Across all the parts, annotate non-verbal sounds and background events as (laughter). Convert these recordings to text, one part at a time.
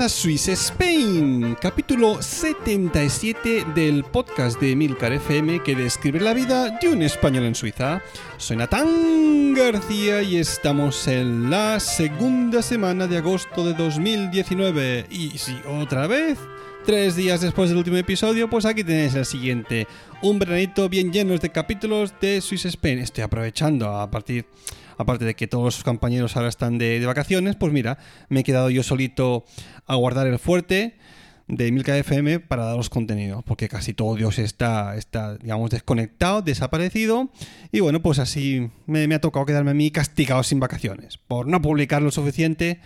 a Swiss Spain, capítulo 77 del podcast de Milcar FM que describe la vida de un español en Suiza. Soy Natán García y estamos en la segunda semana de agosto de 2019. Y si otra vez, tres días después del último episodio, pues aquí tenéis el siguiente. Un veranito bien lleno de capítulos de Swiss Spain. Estoy aprovechando a partir aparte de que todos los compañeros ahora están de, vacaciones, pues mira, me he quedado yo solito a guardar el fuerte de Milka FM para daros contenido, porque casi todo Dios está, está, digamos, desconectado, desaparecido, y bueno, pues así me, ha tocado quedarme a mí castigado sin vacaciones, por no publicar lo suficiente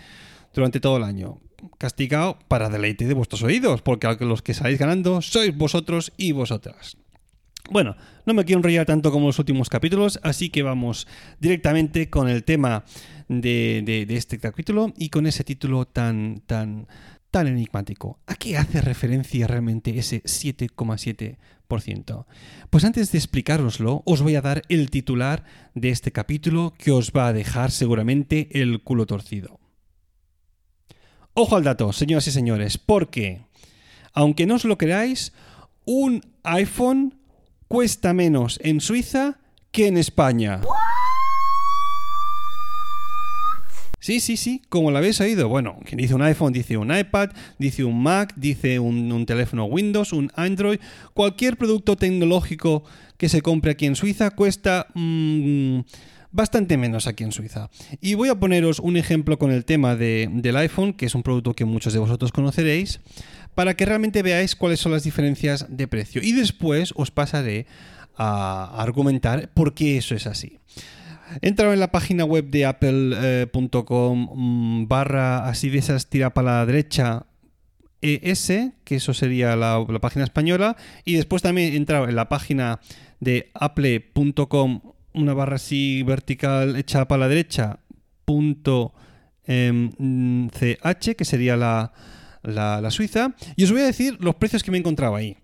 durante todo el año. Castigado para deleite de vuestros oídos, porque los que estáis ganando sois vosotros y vosotras. Bueno, no me quiero enrollar tanto como los últimos capítulos, así que vamos directamente con el tema de, este capítulo y con ese título tan, tan, tan enigmático. ¿A qué hace referencia realmente ese 7,7%? Pues antes de explicároslo, os voy a dar el titular de este capítulo que os va a dejar seguramente el culo torcido. Ojo al dato, señoras y señores, porque, aunque no os lo creáis, un iPhone cuesta menos en Suiza que en España. Sí, sí, sí, como lo habéis oído. Bueno, quien dice un iPhone dice un iPad, dice un Mac, dice un, teléfono Windows, un Android. Cualquier producto tecnológico que se compre aquí en Suiza cuesta mm, bastante menos aquí en Suiza. Y voy a poneros un ejemplo con el tema del iPhone, que es un producto que muchos de vosotros conoceréis para que realmente veáis cuáles son las diferencias de precio. Y después os pasaré a argumentar por qué eso es así. He entrado en la página web de apple.com mm, barra así de esas tira para la derecha ES, que eso sería la, página española, y después también he entrado en la página de apple.com, una barra así vertical hecha para la derecha, punto em, CH, que sería la, la, Suiza, y os voy a decir los precios que me he encontrado ahí.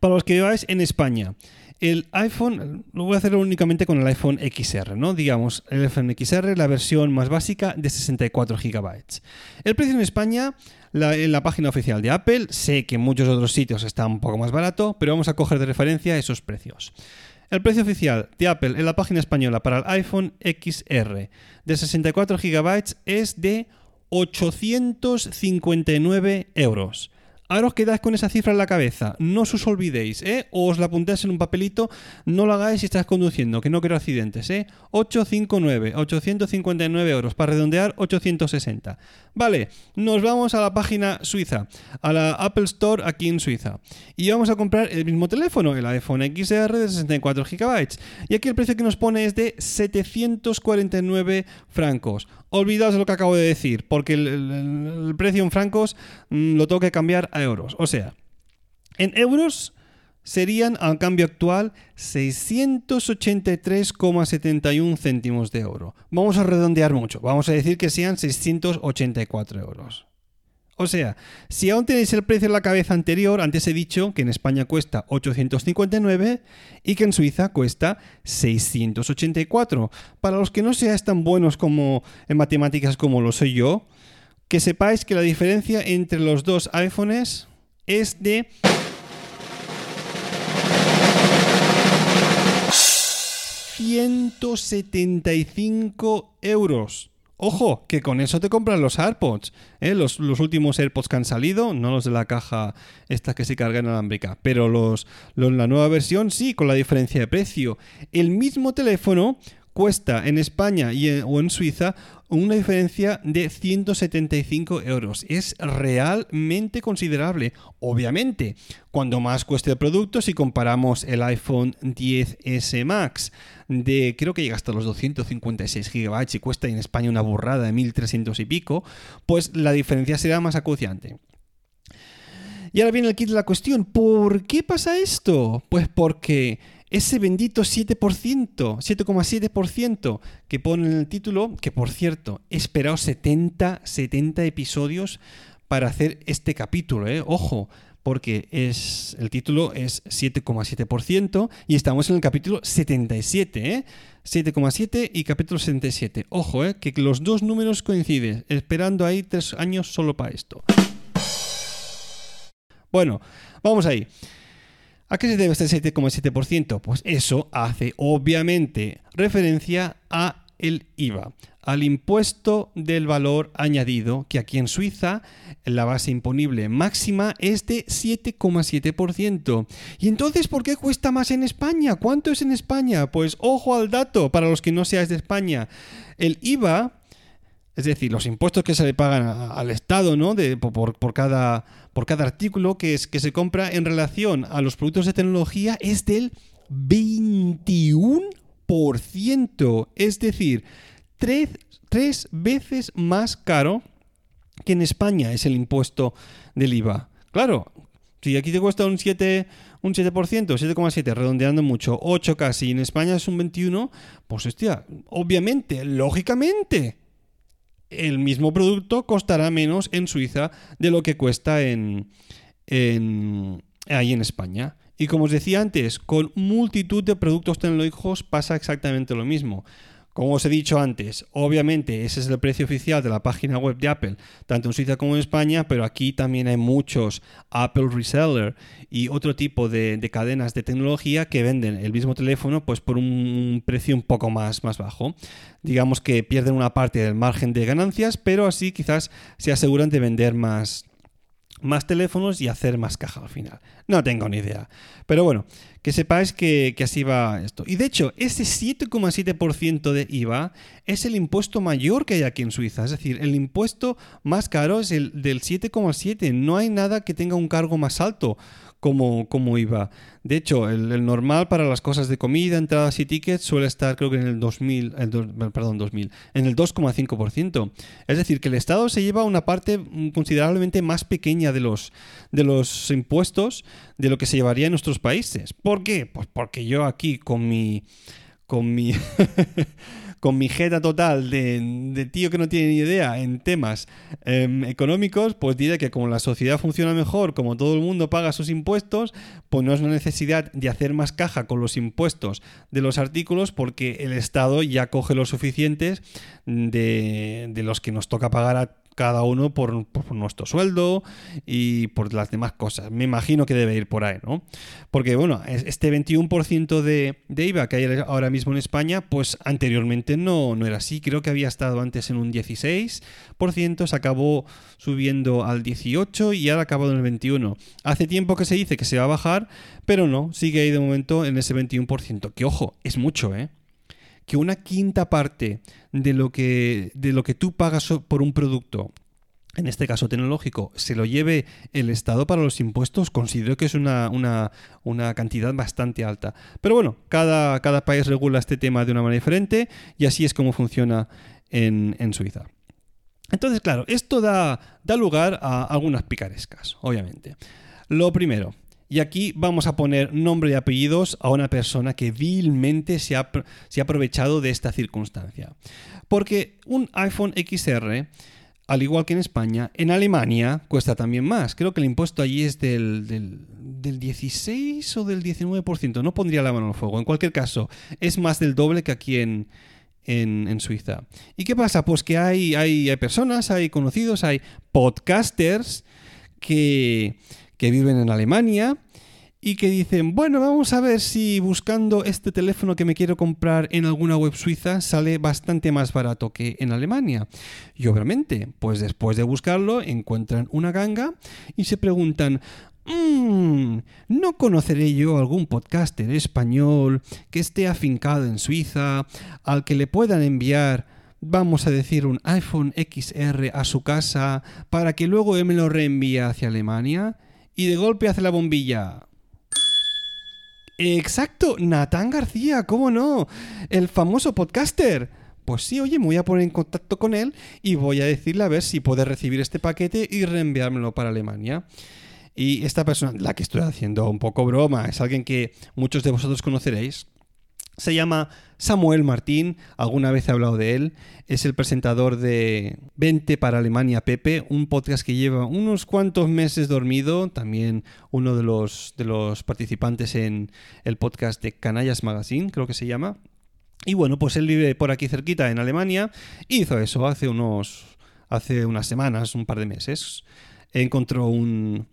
Para los que veáis en España, el iPhone, lo voy a hacer únicamente con el iPhone XR, ¿no? Digamos, el iPhone XR, la versión más básica de 64 GB. El precio en España, en la página oficial de Apple, sé que en muchos otros sitios está un poco más barato, pero vamos a coger de referencia esos precios. El precio oficial de Apple en la página española para el iPhone XR de 64 GB es de 859 euros. Ahora os quedáis con esa cifra en la cabeza. No os olvidéis, ¿eh? O os la apuntáis en un papelito. No lo hagáis si estás conduciendo, que no quiero accidentes, ¿eh? 859, 859 euros. Para redondear, 860. Vale, nos vamos a la página suiza, a la Apple Store aquí en Suiza. Y vamos a comprar el mismo teléfono, el iPhone XR de 64 GB. Y aquí el precio que nos pone es de 749 francos. Olvidaos lo que acabo de decir, porque el, precio en francos mm, lo tengo que cambiar a euros. O sea, en euros serían al cambio actual 683,71 céntimos de euro. Vamos a redondear mucho, vamos a decir que sean 684 euros. O sea, si aún tenéis el precio en la cabeza anterior, antes he dicho que en España cuesta 859 y que en Suiza cuesta 684. Para los que no seáis tan buenos como en matemáticas como lo soy yo, que sepáis que la diferencia entre los dos iPhones es de 175 euros. Ojo, que con eso te compran los AirPods. ¿eh? Los, últimos AirPods que han salido, no los de la caja estas que se cargan alámbrica, pero los, la nueva versión sí, con la diferencia de precio. El mismo teléfono cuesta en España y o en Suiza una diferencia de 175 euros. Es realmente considerable. Obviamente, cuando más cueste el producto, si comparamos el iPhone 10S Max de creo que llega hasta los 256 GB y cuesta en España una burrada de 1300 y pico, pues la diferencia será más acuciante. Y ahora viene el kit de la cuestión. ¿Por qué pasa esto? Pues porque ese bendito 7%, 7,7% que pone en el título, que por cierto, he esperado 70, 70 episodios para hacer este capítulo, ¿eh? Ojo, porque es, el título es 7,7% y estamos en el capítulo 77, ¿eh? 7,7 y capítulo 77. Ojo, ¿eh? que los dos números coinciden, esperando ahí tres años solo para esto. Bueno, vamos ahí. ¿A qué se debe este 7,7%? Pues eso hace obviamente referencia a el IVA al impuesto del valor añadido, que aquí en Suiza la base imponible máxima es de 7,7%. ¿Y entonces por qué cuesta más en España? ¿Cuánto es en España? Pues ojo al dato, para los que no seáis de España. El IVA, es decir, los impuestos que se le pagan al Estado, ¿no? De, por, por, cada, por cada artículo que, es, que se compra en relación a los productos de tecnología es del 21%. Es decir, tres, veces más caro que en España es el impuesto del IVA. Claro, si aquí te cuesta un 7, un 7%, 7,7, redondeando mucho, 8 casi, y en España es un 21, pues hostia, obviamente, lógicamente, el mismo producto costará menos en Suiza de lo que cuesta en, ahí en España. Y como os decía antes, con multitud de productos tecnológicos pasa exactamente lo mismo. Como os he dicho antes, obviamente ese es el precio oficial de la página web de Apple, tanto en Suiza como en España, pero aquí también hay muchos Apple Reseller y otro tipo de, cadenas de tecnología que venden el mismo teléfono pues por un precio un poco más, más bajo. Digamos que pierden una parte del margen de ganancias, pero así quizás se aseguran de vender más, más teléfonos y hacer más caja al final. No tengo ni idea. Pero bueno, que sepáis que, así va esto. Y de hecho, ese 7,7% de IVA es el impuesto mayor que hay aquí en Suiza. Es decir, el impuesto más caro es el del 7,7%. No hay nada que tenga un cargo más alto como, como IVA. De hecho, el, normal para las cosas de comida, entradas y tickets suele estar creo que en el 2000, perdón, 2000, en el 2,5%. Es decir, que el Estado se lleva una parte considerablemente más pequeña de los, de los impuestos de lo que se llevaría en nuestros países. ¿Por qué? Pues porque yo aquí con mi con mi (laughs) con mi jeta total de, tío que no tiene ni idea en temas em, económicos, pues diré que como la sociedad funciona mejor, como todo el mundo paga sus impuestos, pues no es una necesidad de hacer más caja con los impuestos de los artículos porque el Estado ya coge los suficientes de, de los que nos toca pagar a cada uno por, nuestro sueldo y por las demás cosas. Me imagino que debe ir por ahí, ¿no? Porque, bueno, este 21% de, de, IVA que hay ahora mismo en España, pues anteriormente no, no era así. Creo que había estado antes en un 16%, se acabó subiendo al 18% y ahora ha acabado en el 21%. Hace tiempo que se dice que se va a bajar, pero no, sigue ahí de momento en ese 21%. Que, ojo, es mucho, ¿eh? Que una quinta parte de lo que, de lo que tú pagas por un producto en este caso tecnológico, se lo lleve el Estado para los impuestos, considero que es una, cantidad bastante alta. Pero bueno, cada, cada, país regula este tema de una manera diferente y así es como funciona en, en Suiza. Entonces, claro, esto da, da lugar a algunas picarescas, obviamente. Lo primero, y aquí vamos a poner nombre y apellidos a una persona que vilmente se ha, se ha aprovechado de esta circunstancia. Porque un iPhone XR al igual que en España, en Alemania cuesta también más. Creo que el impuesto allí es del, del, 16 o del 19%. No pondría la mano en el fuego. En cualquier caso, es más del doble que aquí en, en, Suiza. ¿Y qué pasa? Pues que hay, hay, hay personas, hay conocidos, hay podcasters que, que viven en Alemania y que dicen, bueno, vamos a ver si buscando este teléfono que me quiero comprar en alguna web suiza sale bastante más barato que en Alemania. Y obviamente, pues después de buscarlo, encuentran una ganga y se preguntan, mmm, ¿no conoceré yo algún podcaster español que esté afincado en Suiza, al que le puedan enviar vamos a decir, un iPhone XR a su casa para que luego él me lo reenvíe hacia Alemania y de golpe hace la bombilla. Exacto, Natán García, ¿cómo no? El famoso podcaster. Pues sí, oye, me voy a poner en contacto con él y voy a decirle a ver si puede recibir este paquete y reenviármelo para Alemania. Y esta persona, la que estoy haciendo un poco broma, es alguien que muchos de vosotros conoceréis. Se llama Samuel Martín, alguna vez he hablado de él, es el presentador de 20 para Alemania Pepe, un podcast que lleva unos cuantos meses dormido, también uno de los, de los participantes en el podcast de Canallas Magazine, creo que se llama. Y bueno, pues él vive por aquí cerquita en Alemania hizo eso hace unos hace unas semanas, un par de meses. Encontró un,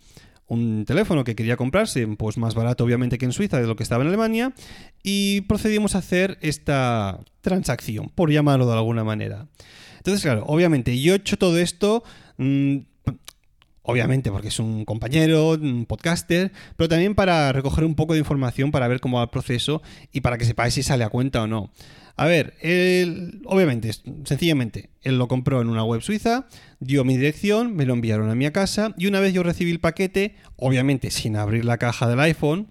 un teléfono que quería comprarse, pues más barato obviamente que en Suiza de lo que estaba en Alemania, y procedimos a hacer esta transacción, por llamarlo de alguna manera. Entonces, claro, obviamente yo he hecho todo esto, mm, obviamente porque es un compañero, un podcaster, pero también para recoger un poco de información para ver cómo va el proceso y para que sepáis si sale a cuenta o no. A ver, él, obviamente, sencillamente, él lo compró en una web suiza, dio mi dirección, me lo enviaron a mi casa y una vez yo recibí el paquete, obviamente sin abrir la caja del iPhone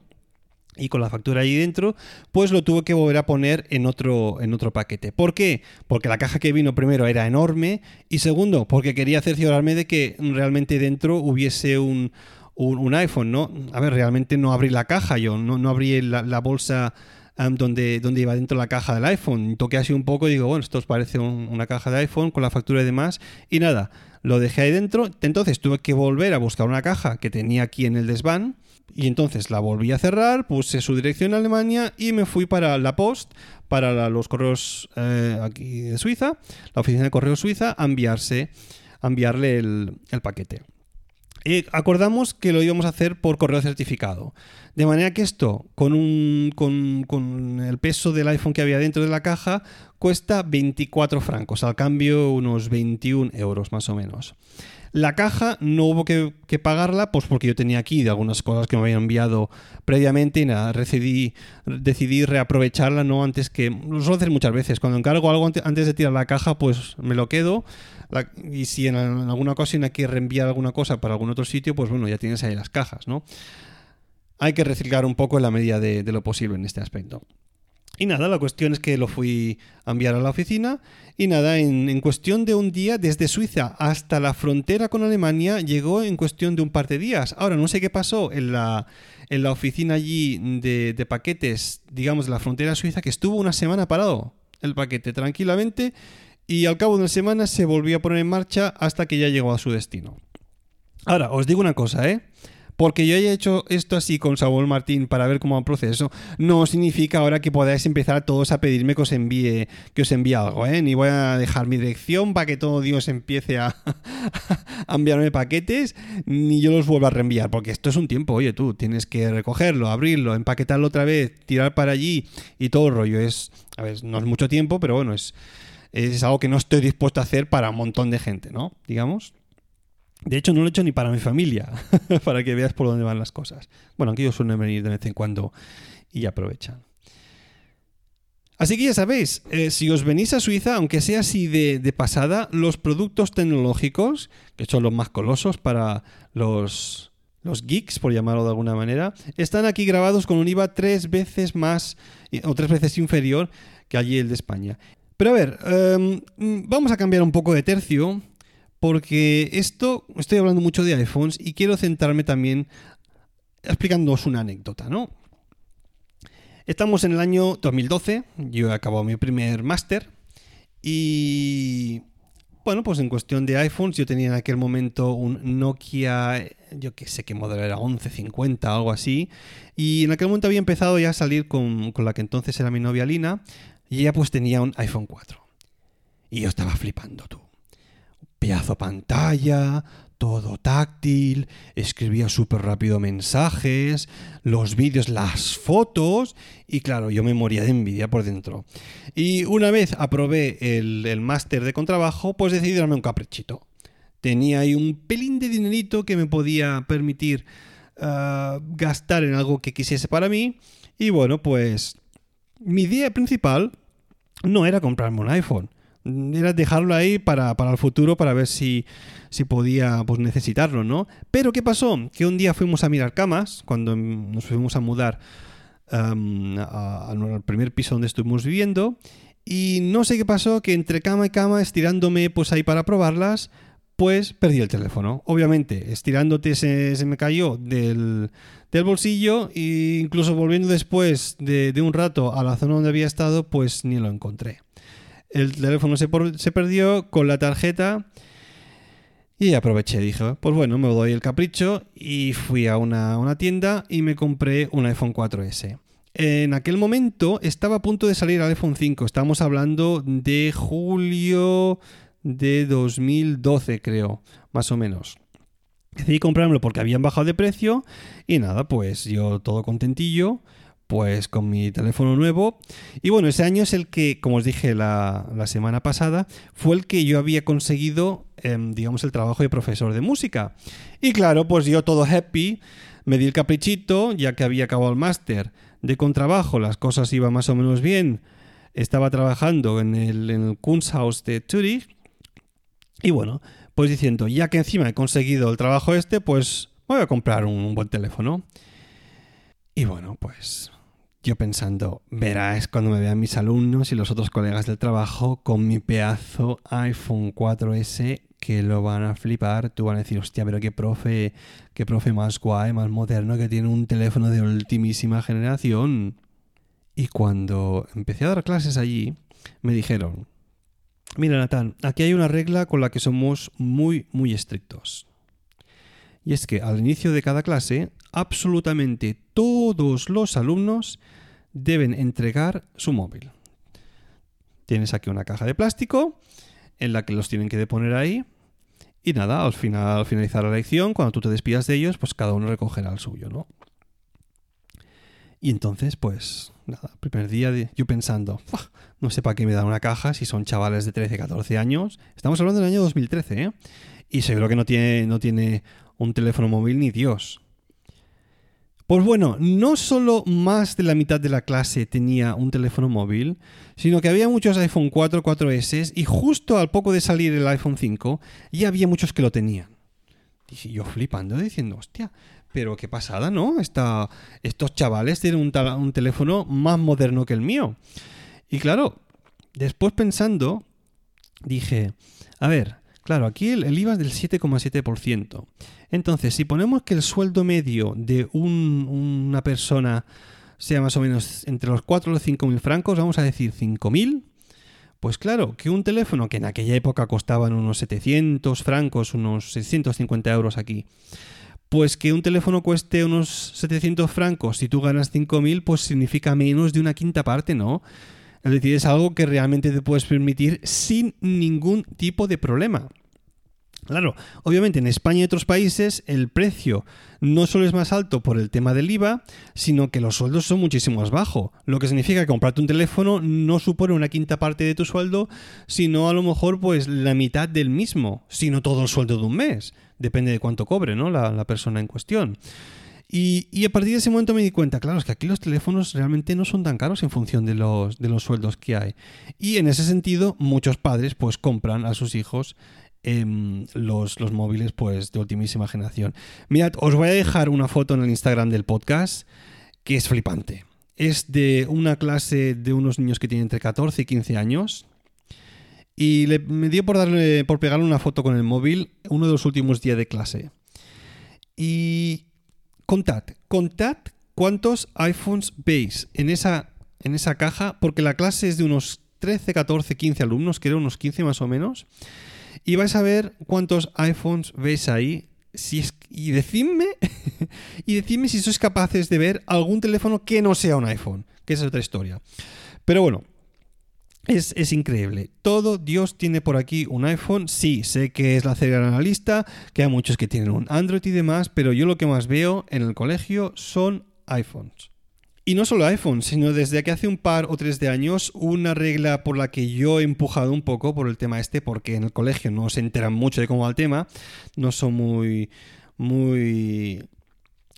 y con la factura ahí dentro, pues lo tuve que volver a poner en otro, en otro paquete. ¿Por qué? Porque la caja que vino primero era enorme y segundo, porque quería cerciorarme de que realmente dentro hubiese un, iPhone, ¿no? A ver, realmente no abrí la caja yo, no, no abrí la bolsa donde, donde iba dentro la caja del iPhone. Toqué así un poco y digo, bueno, esto os parece una caja de iPhone con la factura y demás. Y nada, lo dejé ahí dentro. Entonces tuve que volver a buscar una caja que tenía aquí en el desván. Y entonces la volví a cerrar, puse su dirección a Alemania y me fui para la Post, para los correos eh, aquí de Suiza, la oficina de correos suiza, a enviarse, enviarle el, el paquete. Acordamos que lo íbamos a hacer por correo certificado. De manera que esto, con, un, con, el peso del iPhone que había dentro de la caja, cuesta 24 francos, al cambio unos 21 euros más o menos. La caja no hubo que, pagarla, pues porque yo tenía aquí de algunas cosas que me habían enviado previamente y nada, decidí, reaprovecharla, no antes que. Lo suelo hacer muchas veces. Cuando encargo algo antes de tirar la caja, pues me lo quedo. y si en, alguna ocasión hay que reenviar alguna cosa para algún otro sitio, pues bueno, ya tienes ahí las cajas, ¿no? Hay que reciclar un poco en la medida de lo posible en este aspecto. Y nada, la cuestión es que lo fui a enviar a la oficina y nada, en, cuestión de un día, desde Suiza hasta la frontera con Alemania, llegó en cuestión de un par de días. Ahora, no sé qué pasó en la, en la oficina allí de, de paquetes, digamos, de la frontera suiza, que estuvo una semana parado el paquete tranquilamente y al cabo de una semana se volvió a poner en marcha hasta que ya llegó a su destino. Ahora, os digo una cosa, ¿eh? Porque yo haya hecho esto así con Samuel Martín para ver cómo va el proceso, no significa ahora que podáis empezar todos a pedirme que os envíe, que os envíe algo, ¿eh? Ni voy a dejar mi dirección para que todo Dios empiece (laughs) a, enviarme paquetes, ni yo los vuelva a reenviar, porque esto es un tiempo, oye, tú tienes que recogerlo, abrirlo, empaquetarlo otra vez, tirar para allí y todo el rollo. Es, a ver, no es mucho tiempo, pero bueno, es, es algo que no estoy dispuesto a hacer para un montón de gente, ¿no? Digamos. De hecho, no lo he hecho ni para mi familia, (laughs) para que veas por dónde van las cosas. Bueno, aquí ellos suelen venir de vez en cuando y aprovechan. Así que ya sabéis, eh, si os venís a Suiza, aunque sea así de, pasada, los productos tecnológicos, que son los más colosos para los, los geeks, por llamarlo de alguna manera, están aquí grabados con un IVA tres veces más o tres veces inferior que allí el de España. Pero a ver, em, vamos a cambiar un poco de tercio porque esto, estoy hablando mucho de iPhones y quiero centrarme también explicándoos una anécdota, ¿no? Estamos en el año 2012, yo he acabado mi primer máster y bueno, pues en cuestión de iPhones yo tenía en aquel momento un Nokia, yo que sé qué modelo era, 1150 o algo así, y en aquel momento había empezado ya a salir con, con la que entonces era mi novia Lina y ella pues tenía un iPhone 4. Y yo estaba flipando tú pedazo pantalla, todo táctil, escribía súper rápido mensajes, los vídeos, las fotos, y claro, yo me moría de envidia por dentro. Y una vez aprobé el, máster de contrabajo, pues decidí darme un caprichito. Tenía ahí un pelín de dinerito que me podía permitir ah, gastar en algo que quisiese para mí, y bueno, pues mi idea principal no era comprarme un iPhone era dejarlo ahí para, el futuro, para ver si, si podía pues, necesitarlo, ¿no? Pero ¿qué pasó? Que un día fuimos a mirar camas, cuando nos fuimos a mudar al primer piso donde estuvimos viviendo, y no sé qué pasó, que entre cama y cama, estirándome pues ahí para probarlas, pues perdí el teléfono. Obviamente, estirándote se, se me cayó del, del bolsillo e incluso volviendo después de, un rato a la zona donde había estado, pues ni lo encontré. El teléfono se, perdió con la tarjeta y aproveché, dije, pues bueno, me doy el capricho y fui a una, una tienda y me compré un iPhone 4S. En aquel momento estaba a punto de salir el iPhone 5, estamos hablando de julio de 2012 creo, más o menos. Decidí comprármelo porque habían bajado de precio y nada, pues yo todo contentillo, pues con mi teléfono nuevo. Y bueno, ese año es el que, como os dije la, semana pasada, fue el que yo había conseguido, em, digamos, el trabajo de profesor de música. Y claro, pues yo todo happy, me di el caprichito, ya que había acabado el máster de contrabajo, las cosas iban más o menos bien. Estaba trabajando en el, en el Kunsthaus de Zurich. Y bueno, pues diciendo, ya que encima he conseguido el trabajo este, pues voy a comprar un, buen teléfono. Y bueno, pues yo pensando, verás cuando me vean mis alumnos y los otros colegas del trabajo con mi pedazo iPhone 4S que lo van a flipar. Tú van a decir, hostia, pero qué profe, qué profe más guay, más moderno, que tiene un teléfono de ultimísima generación. Y cuando empecé a dar clases allí, me dijeron, Mira, Natán, aquí hay una regla con la que somos muy, muy estrictos. Y es que al inicio de cada clase, absolutamente todos los alumnos deben entregar su móvil. Tienes aquí una caja de plástico en la que los tienen que deponer ahí. Y nada, al final, al finalizar la lección, cuando tú te despidas de ellos, pues cada uno recogerá el suyo, ¿no? Y entonces, pues, nada, primer día yo pensando, no sé para qué me dan una caja si son chavales de 13, 14 años. Estamos hablando del año 2013, ¿eh? Y seguro que no tiene un teléfono móvil ni Dios. Pues bueno, no solo más de la mitad de la clase tenía un teléfono móvil, sino que había muchos iPhone 4, 4S y justo al poco de salir el iPhone 5 ya había muchos que lo tenían. Y yo flipando diciendo, hostia, pero qué pasada, ¿no? estos chavales tienen un, teléfono más moderno que el mío. Y claro, después pensando, dije, a ver, claro, aquí el, IVA es del 7,7%. Entonces, si ponemos que el sueldo medio de una persona sea más o menos entre los 4 y los 5 mil francos, vamos a decir 5 mil, pues claro, que un teléfono que en aquella época costaban unos 700 francos, unos 650 euros aquí, pues que un teléfono cueste unos 700 francos si tú ganas 5.000, pues significa menos de una quinta parte, ¿no? Es decir, es algo que realmente te puedes permitir sin ningún tipo de problema. Claro, obviamente en España y otros países el precio no solo es más alto por el tema del IVA, sino que los sueldos son muchísimo más bajos, lo que significa que comprarte un teléfono no supone una quinta parte de tu sueldo, sino a lo mejor pues la mitad del mismo, sino todo el sueldo de un mes, depende de cuánto cobre ¿no? la, persona en cuestión. Y, y, a partir de ese momento me di cuenta, claro, es que aquí los teléfonos realmente no son tan caros en función de los, de los sueldos que hay. Y en ese sentido, muchos padres pues compran a sus hijos Em, los, los, móviles pues de ultimísima generación. Mirad, os voy a dejar una foto en el Instagram del podcast que es flipante. Es de una clase de unos niños que tienen entre 14 y 15 años. Y me dio por darle, por pegarle una foto con el móvil uno de los últimos días de clase. Y contad, contad cuántos iPhones veis en esa, en esa caja, porque la clase es de unos 13, 14, 15 alumnos, creo unos 15 más o menos. Y vais a ver cuántos iPhones veis ahí. Y decidme, (laughs) y decidme si sois capaces de ver algún teléfono que no sea un iPhone, que esa es otra historia. Pero bueno, es, es, increíble. Todo Dios tiene por aquí un iPhone. Sí, sé que es la cereal en la lista, que hay muchos que tienen un Android y demás, pero yo lo que más veo en el colegio son iPhones. Y no solo iPhone, sino desde que hace un par o tres de años, una regla por la que yo he empujado un poco por el tema este, porque en el colegio no se enteran mucho de cómo va el tema, no son muy, muy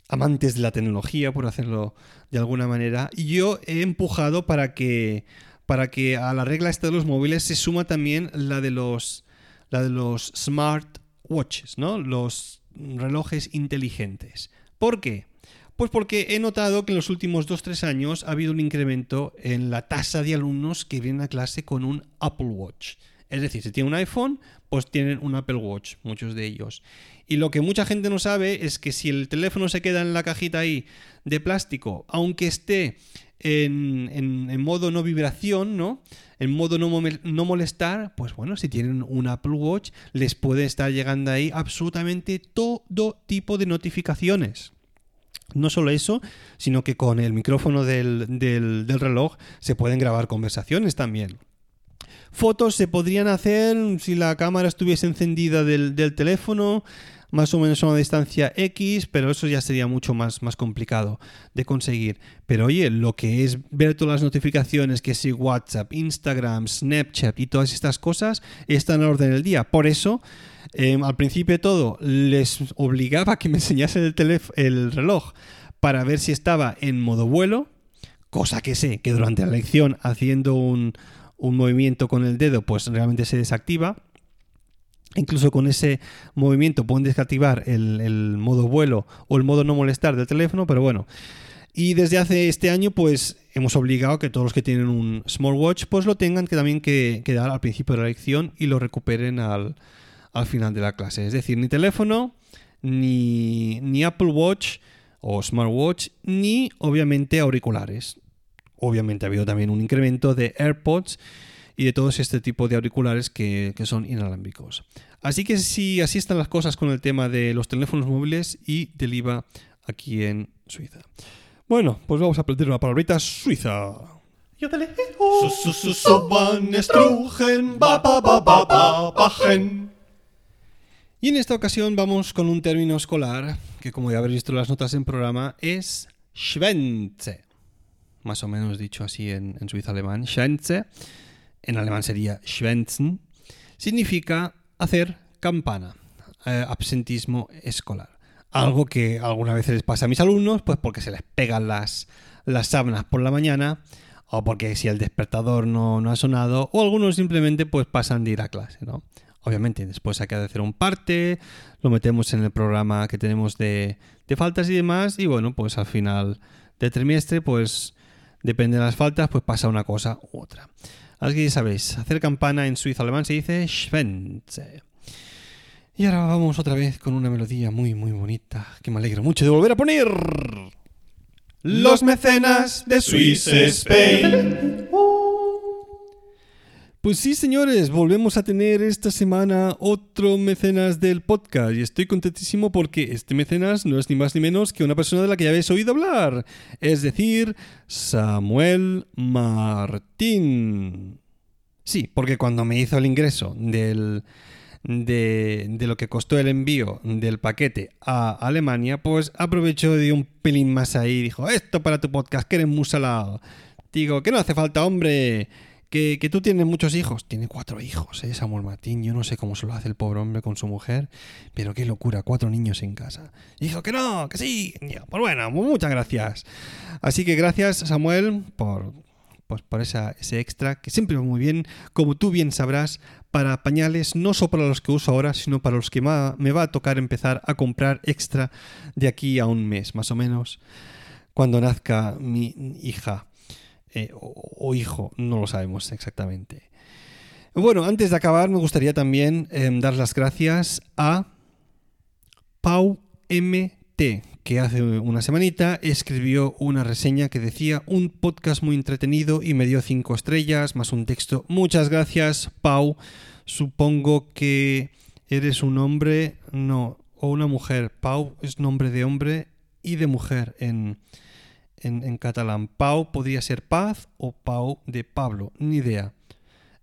amantes de la tecnología, por hacerlo de alguna manera, y yo he empujado para que, para que a la regla esta de los móviles se suma también la de los, la de los smart watches, ¿no? Los relojes inteligentes. ¿Por qué? Pues porque he notado que en los últimos 2-3 años ha habido un incremento en la tasa de alumnos que vienen a clase con un Apple Watch. Es decir, si tienen un iPhone, pues tienen un Apple Watch, muchos de ellos. Y lo que mucha gente no sabe es que si el teléfono se queda en la cajita ahí de plástico, aunque esté en, modo no vibración, ¿no? En modo no, molestar, pues bueno, si tienen un Apple Watch, les puede estar llegando ahí absolutamente todo tipo de notificaciones. No solo eso, sino que con el micrófono del, del reloj se pueden grabar conversaciones también. Fotos se podrían hacer si la cámara estuviese encendida del, teléfono, más o menos a una distancia X, pero eso ya sería mucho más, más complicado de conseguir. Pero oye, lo que es ver todas las notificaciones, que si WhatsApp, Instagram, Snapchat y todas estas cosas, están en orden del día. Por eso, em, al principio de todo, les obligaba a que me enseñasen el, el reloj para ver si estaba en modo vuelo, cosa que sé que durante la lección haciendo un, un movimiento con el dedo, pues realmente se desactiva. Incluso con ese movimiento pueden desactivar el, modo vuelo o el modo no molestar del teléfono, pero bueno. Y desde hace este año, pues hemos obligado que todos los que tienen un smartwatch, pues lo tengan que también que, dar al principio de la lección y lo recuperen al, al, final de la clase. Es decir, ni teléfono, ni, ni Apple Watch o smartwatch, ni obviamente auriculares obviamente ha habido también un incremento de AirPods y de todos este tipo de auriculares que, son inalámbricos. Así que si así están las cosas con el tema de los teléfonos móviles y del IVA aquí en Suiza. Bueno, pues vamos a aprender una palabrita suiza. Y en esta ocasión vamos con un término escolar que, como ya habréis visto en las notas en programa, es Schwänze más o menos dicho así en, en suizo alemán, Schwänze, en alemán sería Schwänzen, significa hacer campana, eh, absentismo escolar. Algo que alguna vez les pasa a mis alumnos, pues porque se les pegan las, las sábanas por la mañana, o porque si el despertador no, no ha sonado, o algunos simplemente pues pasan de ir a clase, ¿no? Obviamente, después hay que hacer un parte, lo metemos en el programa que tenemos de, de faltas y demás, y bueno, pues al final del trimestre, pues depende de las faltas, pues pasa una cosa u otra. Ya sabéis, hacer campana en suizo alemán se dice Schwänze. Y ahora vamos otra vez con una melodía muy, muy bonita, que me alegro mucho de volver a poner. Los mecenas de Swiss Spain. Pues sí, señores, volvemos a tener esta semana otro mecenas del podcast y estoy contentísimo porque este mecenas no es ni más ni menos que una persona de la que ya habéis oído hablar, es decir, Samuel Martín. Sí, porque cuando me hizo el ingreso del, de, de, lo que costó el envío del paquete a Alemania, pues aprovechó de un pelín más ahí y dijo, esto para tu podcast, que eres muy salado. Digo, que no hace falta, hombre que, tú tienes muchos hijos. Tiene cuatro hijos, ¿eh? Samuel Martín. Yo no sé cómo se lo hace el pobre hombre con su mujer, pero qué locura, cuatro niños en casa. dijo que no, que sí. Pues bueno, muchas gracias. Así que gracias, Samuel, por, pues por esa, ese extra, que siempre va muy bien, como tú bien sabrás, para pañales, no solo para los que uso ahora, sino para los que me va a tocar empezar a comprar extra de aquí a un mes, más o menos, cuando nazca mi hija. Eh, o, hijo, no lo sabemos exactamente. Bueno, antes de acabar me gustaría también em, dar las gracias a Pau MT, que hace una semanita escribió una reseña que decía un podcast muy entretenido y me dio cinco estrellas más un texto. Muchas gracias, Pau. Supongo que eres un hombre, no, o una mujer. Pau es nombre de hombre y de mujer en, en, catalán. Pau podría ser paz o Pau de Pablo, ni idea.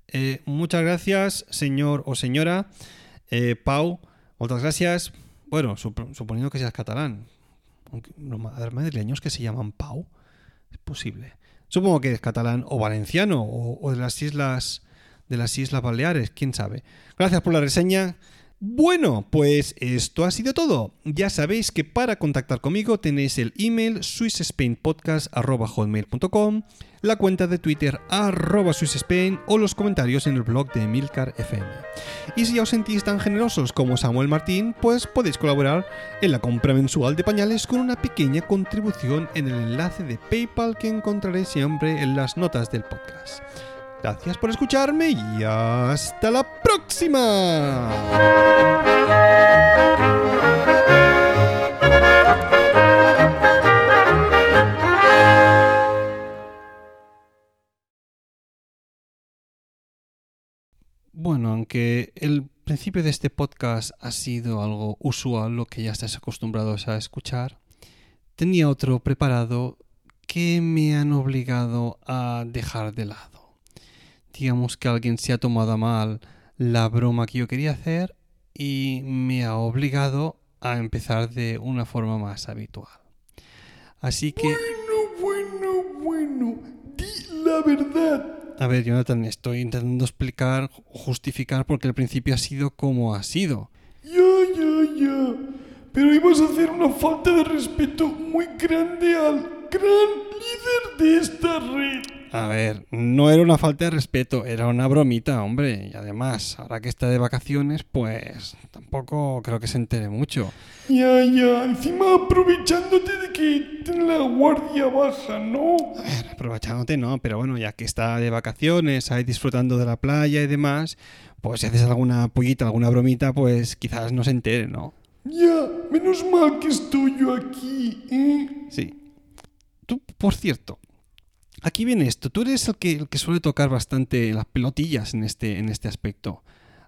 Eh, muchas gracias, señor o señora. Eh, Pau, muchas gracias. Bueno, suponiendo que seas catalán. Los madrileños que se llaman Pau, es posible. Supongo que es catalán o valenciano o, o de las islas de las Islas Baleares, quién sabe. Gracias por la reseña. Bueno, pues esto ha sido todo. Ya sabéis que para contactar conmigo tenéis el email swissspainpodcast.com, la cuenta de Twitter arroba o los comentarios en el blog de Milcar FM. Y si ya os sentís tan generosos como Samuel Martín, pues podéis colaborar en la compra mensual de pañales con una pequeña contribución en el enlace de PayPal que encontraréis siempre en las notas del podcast. Gracias por escucharme y hasta la próxima. Bueno, aunque el principio de este podcast ha sido algo usual, lo que ya estáis acostumbrados a escuchar, tenía otro preparado que me han obligado a dejar de lado. Digamos que alguien se ha tomado a mal la broma que yo quería hacer y me ha obligado a empezar de una forma más habitual. Así que... Bueno, bueno, bueno, di la verdad. A ver, Jonathan, estoy intentando explicar, justificar porque el principio ha sido como ha sido. Ya, ya, ya. Pero ibas a hacer una falta de respeto muy grande al gran líder de esta red. A ver, no era una falta de respeto, era una bromita, hombre. Y además, ahora que está de vacaciones, pues tampoco creo que se entere mucho. Ya, ya. Encima aprovechándote de que tiene la guardia baja, ¿no? A ver, aprovechándote no, pero bueno, ya que está de vacaciones, ahí disfrutando de la playa y demás, pues si haces alguna pollita, alguna bromita, pues quizás no se entere, ¿no? Ya, menos mal que estoy yo aquí, ¿eh? Sí. Tú, por cierto, aquí viene esto. Tú eres el que, el que suele tocar bastante las pelotillas en este, en este aspecto.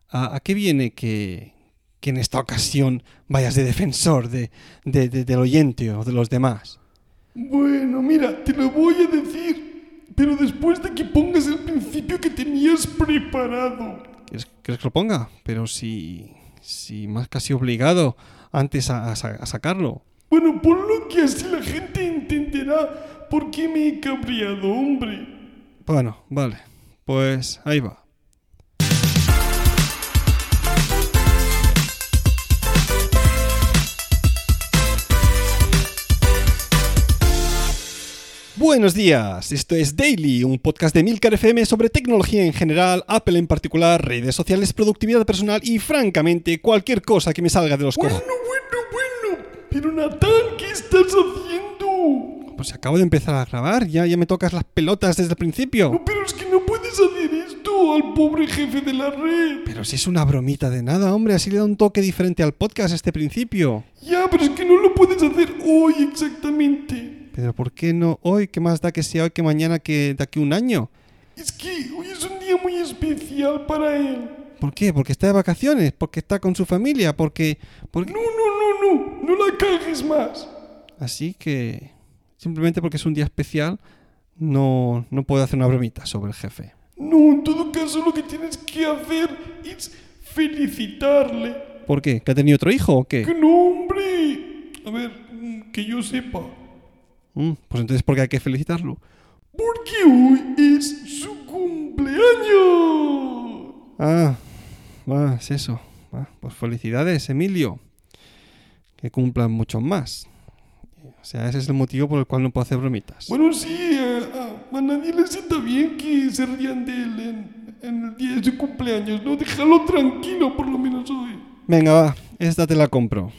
¿A, a qué viene que, que en esta ocasión vayas de defensor de, de- de- del oyente o de los demás? Bueno, mira, te lo voy a decir, pero después de que pongas el principio que tenías preparado. ¿Quieres, que lo ponga? Pero si, si más casi obligado antes a, a sa- a sacarlo. Bueno, ponlo que así la gente entenderá por qué me he cabreado, hombre. Bueno, vale. Pues ahí va. Buenos días, esto es Daily, un podcast de Milcar FM sobre tecnología en general, Apple en particular, redes sociales, productividad personal y francamente cualquier cosa que me salga de los Bueno, cojones. bueno, bueno. Pero Natán, ¿qué estás haciendo? Pues acabo de empezar a grabar, ya, ya me tocas las pelotas desde el principio. No, pero es que no puedes hacer esto al pobre jefe de la red. Pero si es una bromita de nada, hombre, así le da un toque diferente al podcast este principio. Ya, pero es que no lo puedes hacer hoy exactamente. Pero ¿por qué no hoy? ¿Qué más da que sea hoy que mañana que de aquí un año? Es que hoy es un día muy especial para él. ¿Por qué? ¿Porque está de vacaciones? ¿Porque está con su familia? ¿Porque...? porque... No, no, no, no. No la cagues más. Así que... Simplemente porque es un día especial, no, no puedo hacer una bromita sobre el jefe. No, en todo caso lo que tienes que hacer es felicitarle. ¿Por qué? ¿Que ha tenido otro hijo o qué? ¡Que no, hombre! A ver, mm, que yo sepa. Mm, pues entonces ¿por qué hay que felicitarlo? Porque hoy es su cumpleaños. Ah, ah, es eso. Ah, pues felicidades, Emilio. Que cumplan muchos más. O sea, ese es el motivo por el cual no puedo hacer bromitas. Bueno, sí, eh, a, a nadie le sienta bien que se rían de él en, en el día de su cumpleaños, ¿no? Déjalo tranquilo, por lo menos hoy. Venga, va, esta te la compro.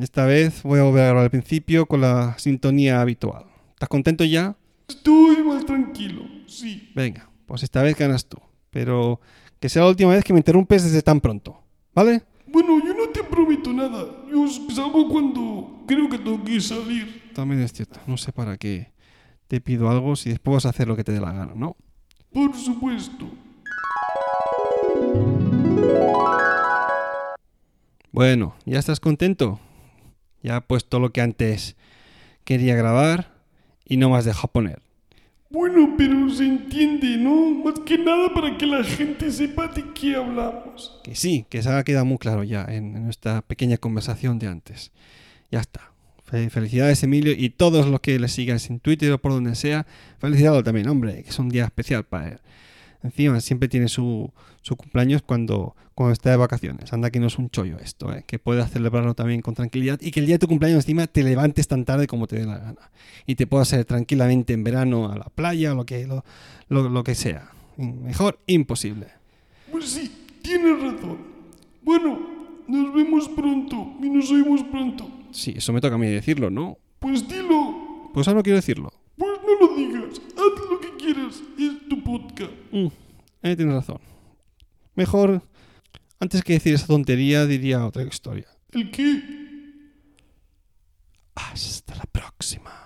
Esta vez voy a volver a grabar al principio con la sintonía habitual. ¿Estás contento ya? Estoy más tranquilo, sí. Venga, pues esta vez ganas tú. Pero que sea la última vez que me interrumpes desde tan pronto. ¿Vale? Bueno, yo no te prometo nada. Yo salgo cuando creo que tengo que salir. También es cierto. No sé para qué te pido algo si después vas a hacer lo que te dé la gana, ¿no? Por supuesto. Bueno, ¿ya estás contento? Ya he puesto lo que antes quería grabar y no me has dejado poner. Bueno, pero se entiende, ¿no? Más que nada para que la gente sepa de qué hablamos. Que sí, que se ha quedado muy claro ya en, en nuestra pequeña conversación de antes. Ya está. Fe- Felicidades Emilio y todos los que le sigan en Twitter o por donde sea. Felicidades también, hombre, que es un día especial para él. Encima siempre tiene su, su cumpleaños cuando, cuando está de vacaciones. Anda que no es un chollo esto, ¿eh? que puedas celebrarlo también con tranquilidad y que el día de tu cumpleaños encima te levantes tan tarde como te dé la gana. Y te puedas ir tranquilamente en verano a la playa o lo que, lo, lo- lo que sea. Mejor imposible. Pues sí, tienes razón. Bueno, nos vemos pronto y nos oímos pronto. Sí, eso me toca a mí decirlo, ¿no? Pues dilo. Pues ahora no quiero decirlo. Pues no lo digas. Haz lo que quieras. Es tu podcast. Mm, eh, tienes razón. Mejor, antes que decir esa tontería, diría otra historia. ¿El qué? Hasta la próxima.